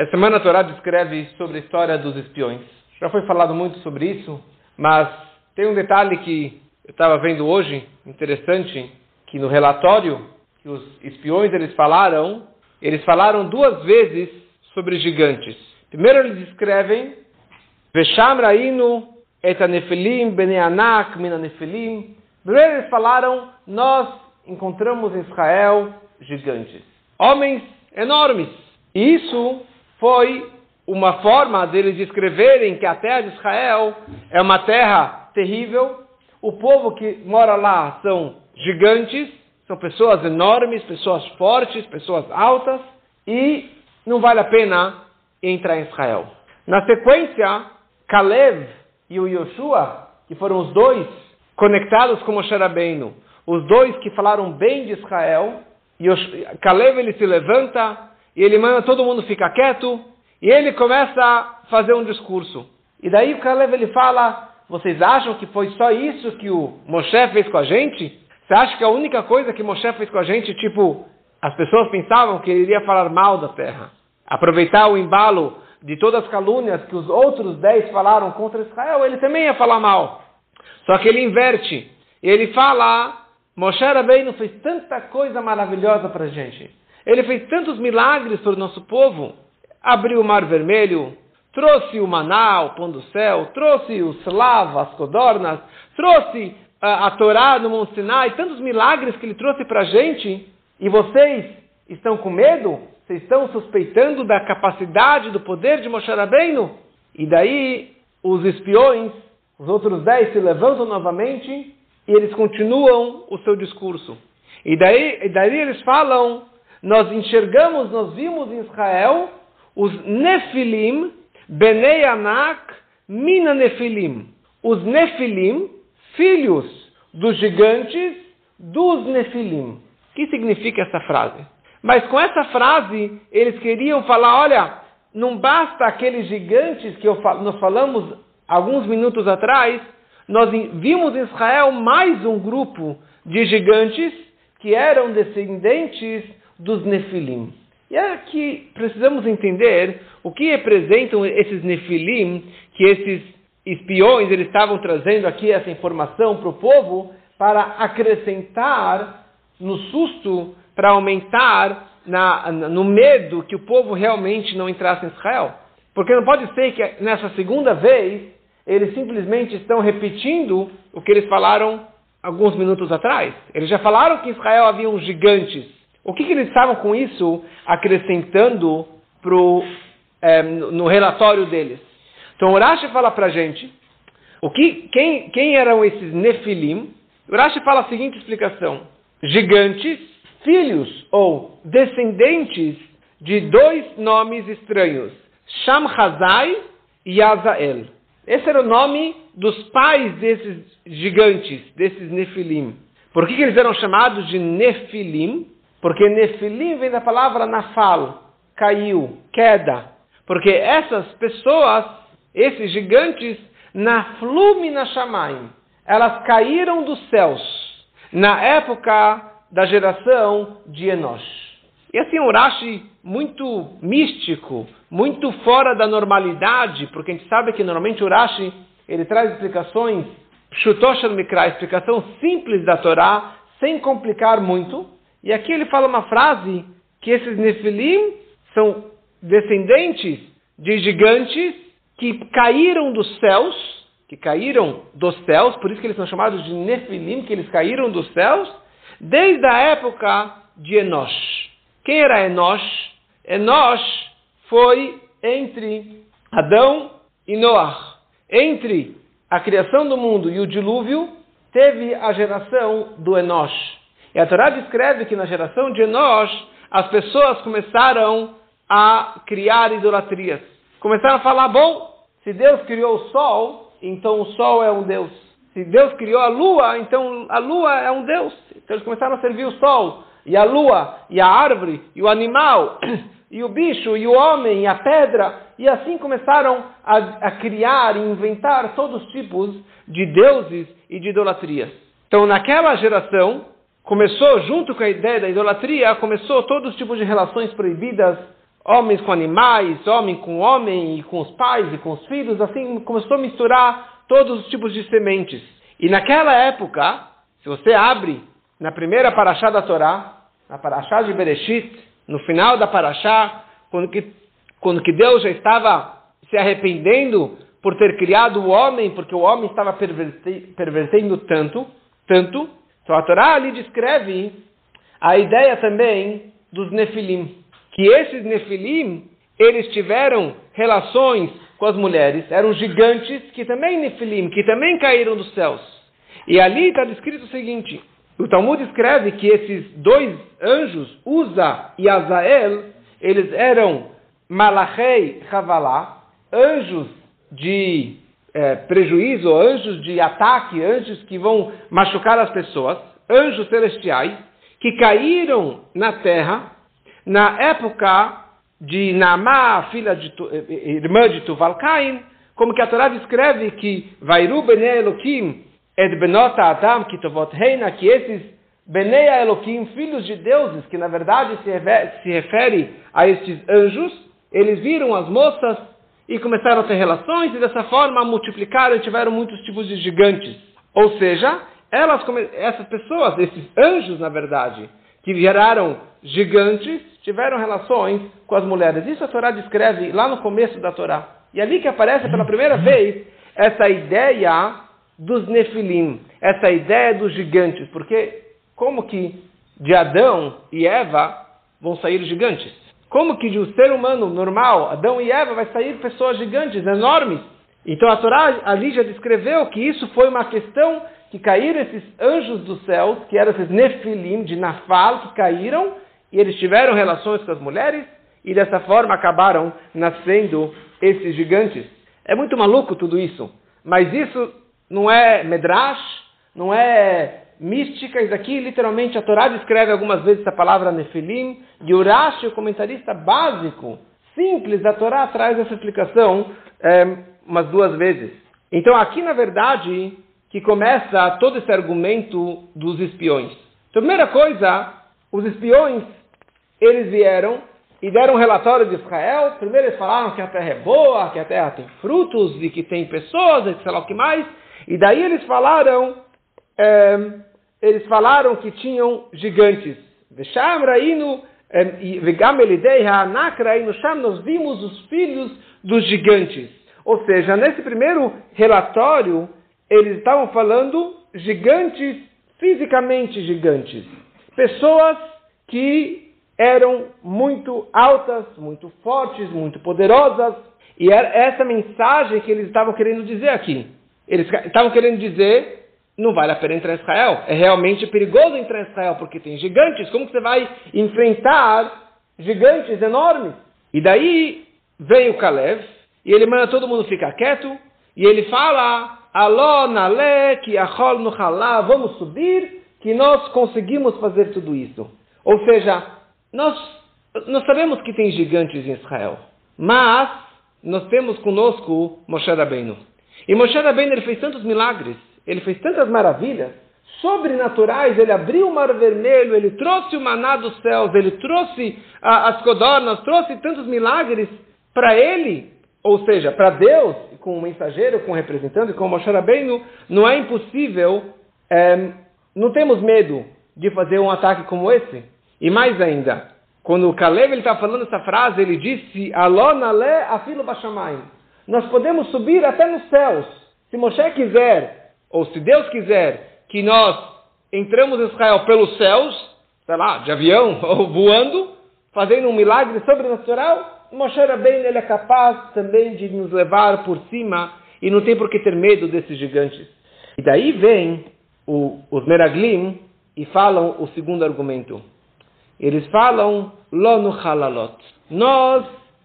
Essa semana a Torá descreve sobre a história dos espiões. Já foi falado muito sobre isso, mas tem um detalhe que eu estava vendo hoje, interessante, que no relatório que os espiões eles falaram, eles falaram duas vezes sobre gigantes. Primeiro eles escrevem Vesham Rainu et Nefilim Beneanak Mina Nefilim. Primeiro eles falaram, nós encontramos em Israel gigantes. Homens enormes. E isso foi uma forma deles descreverem que a terra de Israel é uma terra terrível. O povo que mora lá são gigantes, são pessoas enormes, pessoas fortes, pessoas altas, e não vale a pena entrar em Israel. Na sequência, Caleb e o Yoshua, que foram os dois conectados com Moshe Rabbeinu, os dois que falaram bem de Israel, Caleb ele se levanta e ele manda todo mundo ficar quieto, e ele começa a fazer um discurso. E daí o Caleb ele fala, vocês acham que foi só isso que o Moshe fez com a gente? Você acha que a única coisa que Moshe fez com a gente, tipo, as pessoas pensavam que ele iria falar mal da terra. Aproveitar o embalo de todas as calúnias que os outros dez falaram contra Israel, ele também ia falar mal. Só que ele inverte. Ele fala, Moshe Rabbeinu fez tanta coisa maravilhosa para a gente. Ele fez tantos milagres para o nosso povo. Abriu o Mar Vermelho, trouxe o maná, o pão do céu, trouxe os lava, as codornas, trouxe a, a Torá no Monte Sinai, tantos milagres que ele trouxe para a gente. E vocês estão com medo? Vocês estão suspeitando da capacidade, do poder de Moshe Rabbeinu? E daí os espiões, os outros dez se levantam novamente e eles continuam o seu discurso. E daí, e daí eles falam nós enxergamos, nós vimos em Israel os Nefilim, Benei Anak, Mina Nefilim. Os Nefilim, filhos dos gigantes dos Nefilim. O que significa essa frase? Mas com essa frase, eles queriam falar: olha, não basta aqueles gigantes que eu, nós falamos alguns minutos atrás, nós vimos em Israel mais um grupo de gigantes que eram descendentes dos Nefilim. E aqui precisamos entender o que representam esses Nefilim, que esses espiões eles estavam trazendo aqui essa informação para o povo para acrescentar no susto, para aumentar na, no medo que o povo realmente não entrasse em Israel. Porque não pode ser que nessa segunda vez eles simplesmente estão repetindo o que eles falaram alguns minutos atrás. Eles já falaram que em Israel haviam gigantes. O que, que eles estavam com isso acrescentando pro, é, no relatório deles? Então, o Rashi fala para gente o que, quem, quem eram esses Nefilim. O Rashi fala a seguinte explicação: gigantes, filhos ou descendentes de dois nomes estranhos, Shamhazai e Azael. Esse era o nome dos pais desses gigantes, desses Nefilim. Por que, que eles eram chamados de Nefilim? Porque Nefilim vem da palavra nafal, caiu, queda. Porque essas pessoas, esses gigantes, naflum na shamaim, elas caíram dos céus na época da geração de Enosh. E assim, um Rashi muito místico, muito fora da normalidade, porque a gente sabe que normalmente o Rashi ele traz explicações, Pshutosh Mikra, explicação simples da Torá, sem complicar muito. E aqui ele fala uma frase que esses Nefilim são descendentes de gigantes que caíram dos céus, que caíram dos céus, por isso que eles são chamados de Nefilim, que eles caíram dos céus, desde a época de Enosh. Quem era Enosh? Enosh foi entre Adão e Noah. Entre a criação do mundo e o dilúvio, teve a geração do Enosh. E a Torá descreve que na geração de Enosh, as pessoas começaram a criar idolatrias. Começaram a falar, bom, se Deus criou o sol, então o sol é um Deus. Se Deus criou a lua, então a lua é um Deus. Então eles começaram a servir o sol, e a lua, e a árvore, e o animal, e o bicho, e o homem, e a pedra. E assim começaram a, a criar e inventar todos os tipos de deuses e de idolatrias. Então naquela geração, começou, junto com a ideia da idolatria, começou todos os tipos de relações proibidas homens com animais, homem com homem, e com os pais e com os filhos, assim começou a misturar todos os tipos de sementes. E naquela época, se você abre na primeira paraxá da Torá, na paraxá de Bereshit, no final da paraxá, quando que, quando que Deus já estava se arrependendo por ter criado o homem, porque o homem estava pervertendo tanto, tanto. Então a Torá ali descreve a ideia também dos Nefilim, que esses Nefilim, eles tiveram relações com as mulheres, eram gigantes que também Nefilim, que também caíram dos céus. E ali está descrito o seguinte, o Talmud escreve que esses dois anjos, Uza e Azael, eles eram Malachei Havalá, anjos de é, prejuízo, anjos de ataque, anjos que vão machucar as pessoas, anjos celestiais, que caíram na terra na época de Naamá, filha de, eh, eh, irmã de Tuval Cain, como que a Torá descreve que Vairu Bnei Elohim et Benota Adam Kitovot Reina, que esses Bnei Elohim, filhos de deuses, que na verdade se refere a estes anjos, eles viram as moças e começaram a ter relações e dessa forma multiplicaram e tiveram muitos tipos de gigantes. Ou seja, elas, essas pessoas, esses anjos, na verdade, que viraram gigantes, tiveram relações com as mulheres. Isso a Torá descreve lá no começo da Torá. E ali que aparece pela primeira vez essa ideia dos nefilim, essa ideia dos gigantes. Porque como que de Adão e Eva vão sair gigantes? Como que de um ser humano normal, Adão e Eva, vai sair pessoas gigantes, enormes? Então a Torá ali já descreveu que isso foi uma questão que caíram esses anjos dos céus, que eram esses nefilim de Nafal, que caíram, e eles tiveram relações com as mulheres, e dessa forma acabaram nascendo esses gigantes. É muito maluco tudo isso, mas isso não é medrash, não é mística, isso aqui literalmente a Torá descreve algumas vezes essa palavra Nefilim, e Urashi, o comentarista básico, simples da Torá, traz essa explicação é, umas duas vezes. Então aqui, na verdade, que começa todo esse argumento dos espiões. Então, primeira coisa, os espiões, eles vieram e deram um relatório de Israel. Primeiro eles falaram que a terra é boa, que a terra tem frutos e que tem pessoas, e sei lá o que mais. E daí eles falaram é, eles falaram que tinham gigantes. Vesham Rainu, Vegam Elidei Ha'anakra, Sham, nós vimos os filhos dos gigantes. Ou seja, nesse primeiro relatório, eles estavam falando gigantes, fisicamente gigantes. Pessoas que eram muito altas, muito fortes, muito poderosas. E era essa mensagem que eles estavam querendo dizer aqui. Eles estavam querendo dizer não vale a pena entrar em Israel. É realmente perigoso entrar em Israel, porque tem gigantes. Como você vai enfrentar gigantes enormes? E daí vem o Caleb, e ele manda todo mundo ficar quieto, e ele fala, Aló, nale, que achol no halá, vamos subir, que nós conseguimos fazer tudo isso. Ou seja, nós, nós sabemos que tem gigantes em Israel, mas nós temos conosco Moshe Rabbeinu. E Moshe Rabbeinu ele fez tantos milagres, ele fez tantas maravilhas sobrenaturais, ele abriu o mar vermelho, ele trouxe o maná dos céus, ele trouxe a, as codornas, trouxe tantos milagres para ele, ou seja, para Deus, com o mensageiro, com o representante, com o Moshe Rabbeinu, não é impossível, é, não temos medo de fazer um ataque como esse. E mais ainda, quando o Caleb está falando essa frase, ele disse, Alona le afilo bashamayim. Nós podemos subir até nos céus. Se Moshe quiser ou se Deus quiser que nós entramos em Israel pelos céus, sei lá, de avião ou voando, fazendo um milagre sobrenatural, Moshe Rabbeinu ele é capaz também de nos levar por cima e não tem por que ter medo desses gigantes. E daí vem o, os Meraglim e falam o segundo argumento. Eles falam Lonu Halalot. Nós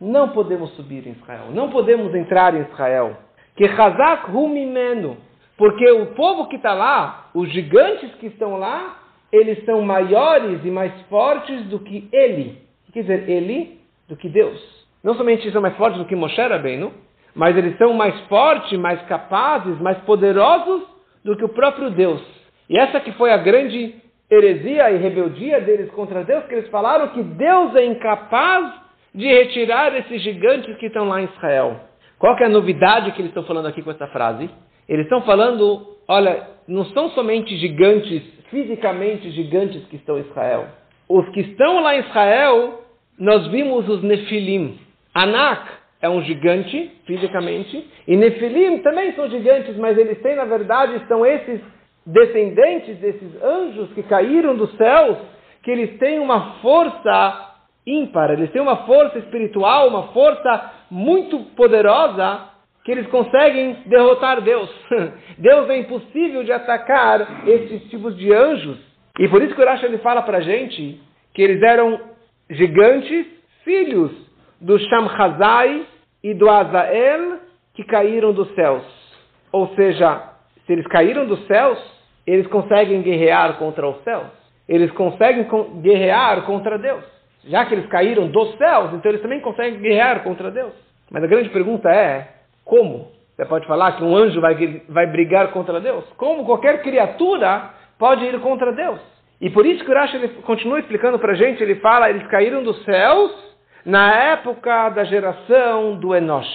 não podemos subir em Israel, não podemos entrar em Israel. Que Hazak Humimenu. Porque o povo que está lá, os gigantes que estão lá, eles são maiores e mais fortes do que ele. Quer dizer, ele do que Deus. Não somente são mais fortes do que Moshe Rabbeinu, mas eles são mais fortes, mais capazes, mais poderosos do que o próprio Deus. E essa que foi a grande heresia e rebeldia deles contra Deus, que eles falaram que Deus é incapaz de retirar esses gigantes que estão lá em Israel. Qual que é a novidade que eles estão falando aqui com essa frase? Eles estão falando, olha, não são somente gigantes, fisicamente gigantes que estão em Israel. Os que estão lá em Israel, nós vimos os Nefilim. Anak é um gigante, fisicamente, e Nefilim também são gigantes, mas eles têm, na verdade, são esses descendentes desses anjos que caíram dos céus, que eles têm uma força ímpar, eles têm uma força espiritual, uma força muito poderosa, que eles conseguem derrotar Deus. Deus é impossível de atacar esses tipos de anjos. E por isso que o Urash ele fala para a gente que eles eram gigantes, filhos do Shamhazai e do Azael, que caíram dos céus. Ou seja, se eles caíram dos céus, eles conseguem guerrear contra os céus. Eles conseguem guerrear contra Deus. Já que eles caíram dos céus, então eles também conseguem guerrear contra Deus. Mas a grande pergunta é: como? Você pode falar que um anjo vai, vai brigar contra Deus? Como qualquer criatura pode ir contra Deus? E por isso que o Rashi ele continua explicando para a gente, ele fala, eles caíram dos céus na época da geração do Enosh.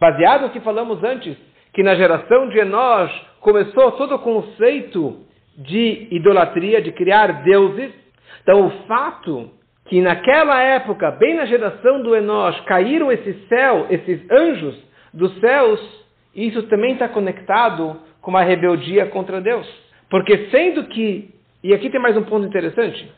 Baseado no que falamos antes, que na geração de Enosh começou todo o conceito de idolatria, de criar deuses. Então o fato que naquela época, bem na geração do Enosh, caíram esses céu, esses anjos dos céus, isso também está conectado com uma rebeldia contra Deus. Porque sendo que, e aqui tem mais um ponto interessante,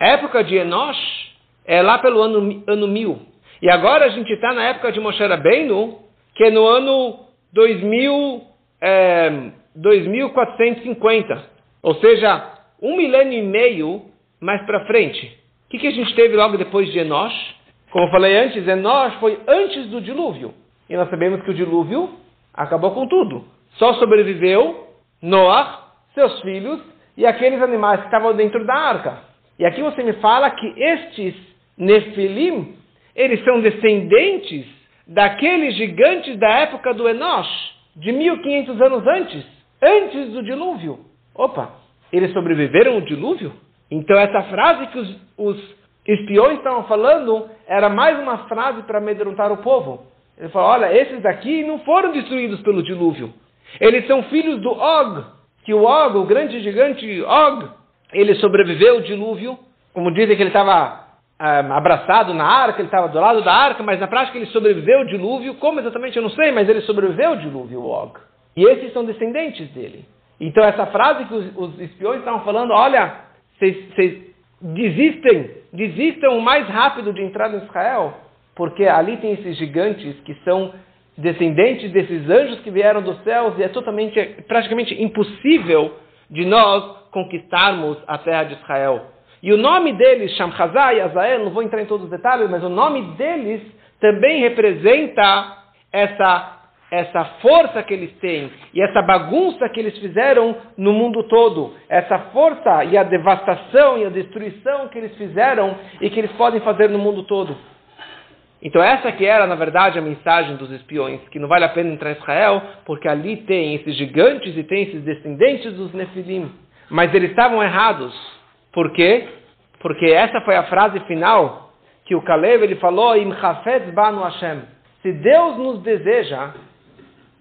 a época de Enosh é lá pelo ano, ano mil. E agora a gente está na época de Moshe Rabbeinu, que é no ano 2000, é, 2450. Ou seja, um milênio e meio mais para frente. O que, que a gente teve logo depois de Enosh? Como eu falei antes, Enosh foi antes do dilúvio. E nós sabemos que o dilúvio acabou com tudo. Só sobreviveu Noah, seus filhos e aqueles animais que estavam dentro da arca. E aqui você me fala que estes Nefilim, eles são descendentes daqueles gigantes da época do Enosh, de 1500 anos antes, antes do dilúvio. Opa, eles sobreviveram ao dilúvio? Então essa frase que os, os espiões estavam falando era mais uma frase para amedrontar o povo. Ele falou: olha, esses daqui não foram destruídos pelo dilúvio. Eles são filhos do Og, que o Og, o grande gigante Og, ele sobreviveu ao dilúvio. Como dizem que ele estava um, ah, abraçado na arca, ele estava do lado da arca, mas na prática ele sobreviveu ao dilúvio. Como exatamente eu não sei, mas ele sobreviveu ao dilúvio, o Og. E esses são descendentes dele. Então essa frase que os, os espiões estavam falando, olha, vocês desistem, desistam o mais rápido de entrar em Israel porque ali tem esses gigantes que são descendentes desses anjos que vieram dos céus e é totalmente, praticamente impossível de nós conquistarmos a terra de Israel. E o nome deles, Shamchazai e Azael, não vou entrar em todos os detalhes, mas o nome deles também representa essa essa força que eles têm e essa bagunça que eles fizeram no mundo todo, essa força e a devastação e a destruição que eles fizeram e que eles podem fazer no mundo todo. Então essa que era, na verdade, a mensagem dos espiões, que não vale a pena entrar em Israel, porque ali tem esses gigantes e tem esses descendentes dos Nefilim. Mas eles estavam errados. Por quê? Porque essa foi a frase final que o Caleb ele falou, Im banu Hashem. Se Deus nos deseja,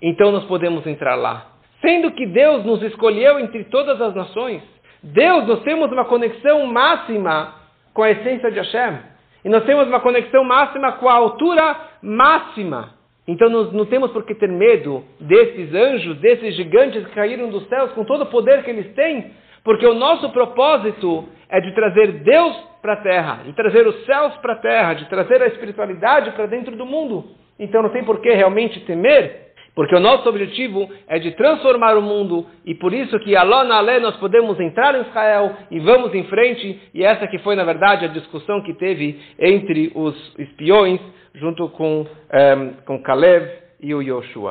então nós podemos entrar lá. Sendo que Deus nos escolheu entre todas as nações, Deus, nós temos uma conexão máxima com a essência de Hashem. E nós temos uma conexão máxima com a altura máxima. Então nós não temos por que ter medo desses anjos, desses gigantes que caíram dos céus com todo o poder que eles têm, porque o nosso propósito é de trazer Deus para a terra, de trazer os céus para a terra, de trazer a espiritualidade para dentro do mundo. Então não tem por que realmente temer porque o nosso objetivo é de transformar o mundo e por isso que Alô na Alé nós podemos entrar em Israel e vamos em frente. E essa que foi, na verdade, a discussão que teve entre os espiões junto com, um, com Caleb e o Yoshua.